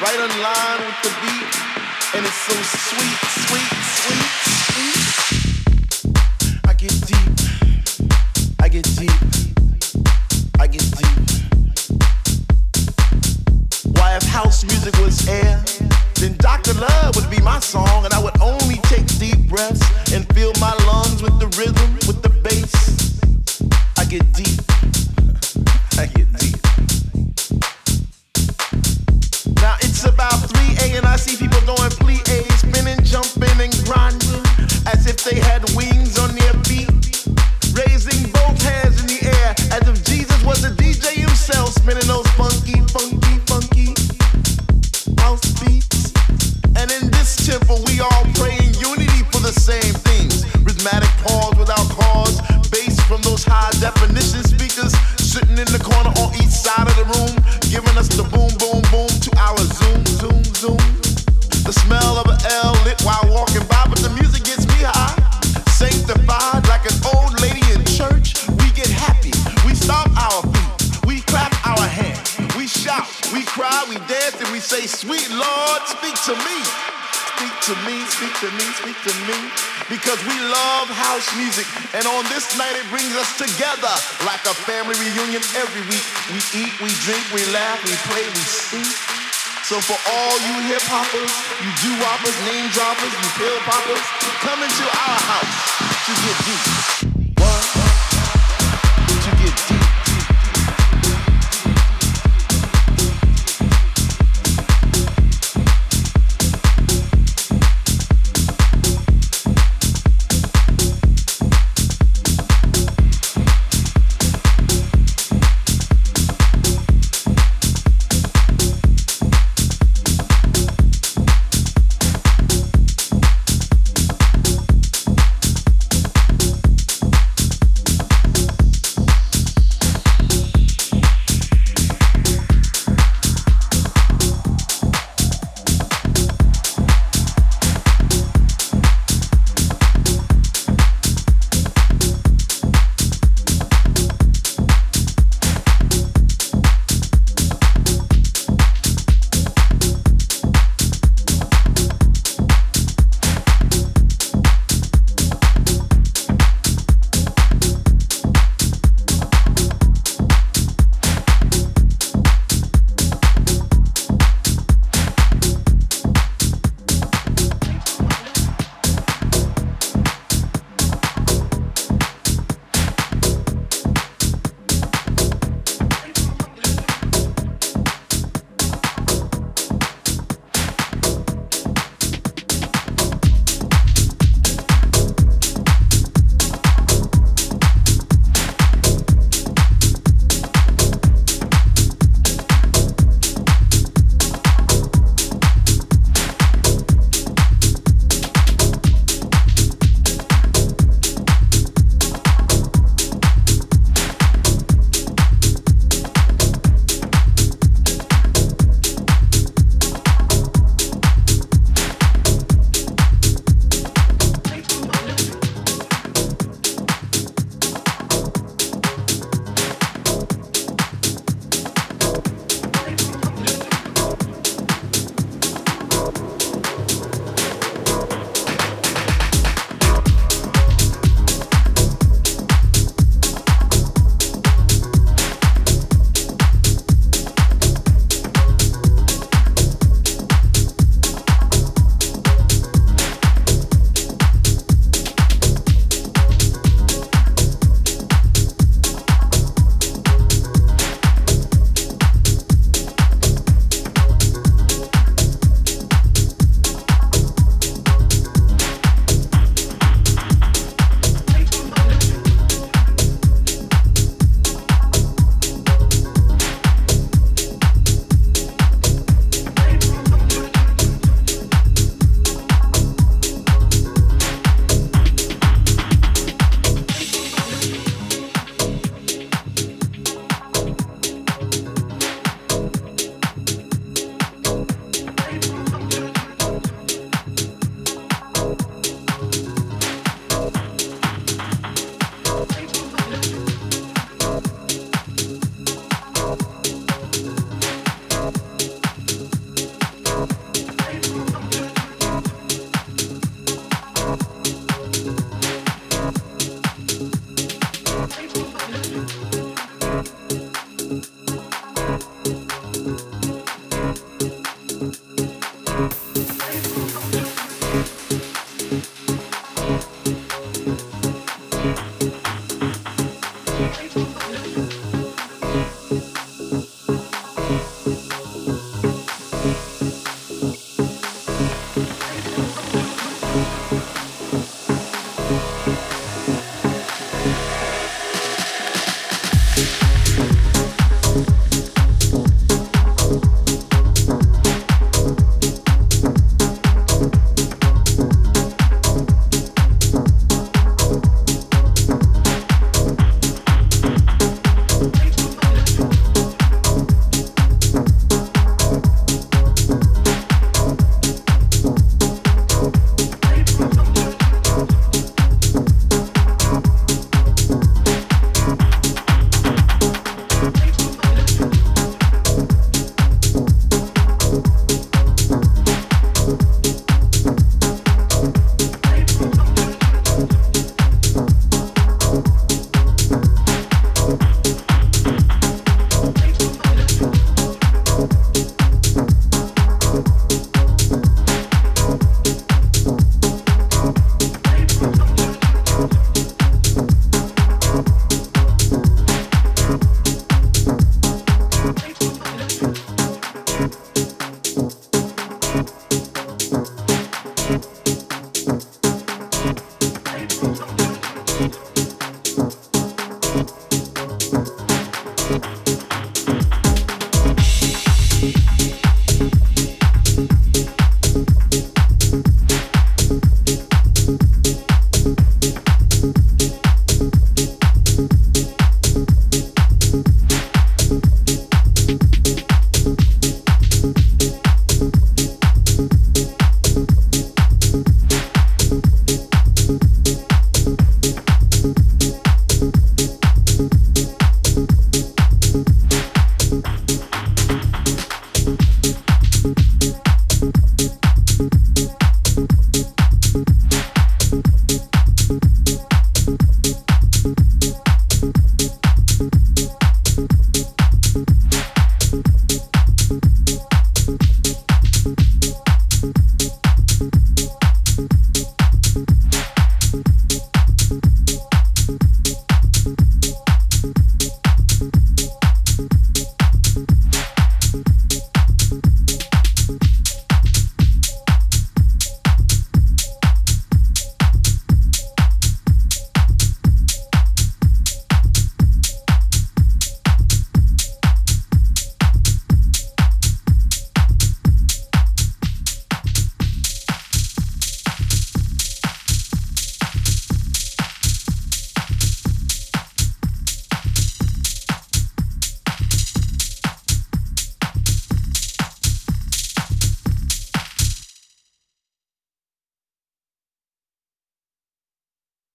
right in line with the all you hip hoppers, you do woppers, name droppers, you pill poppers, come into our house to get deep.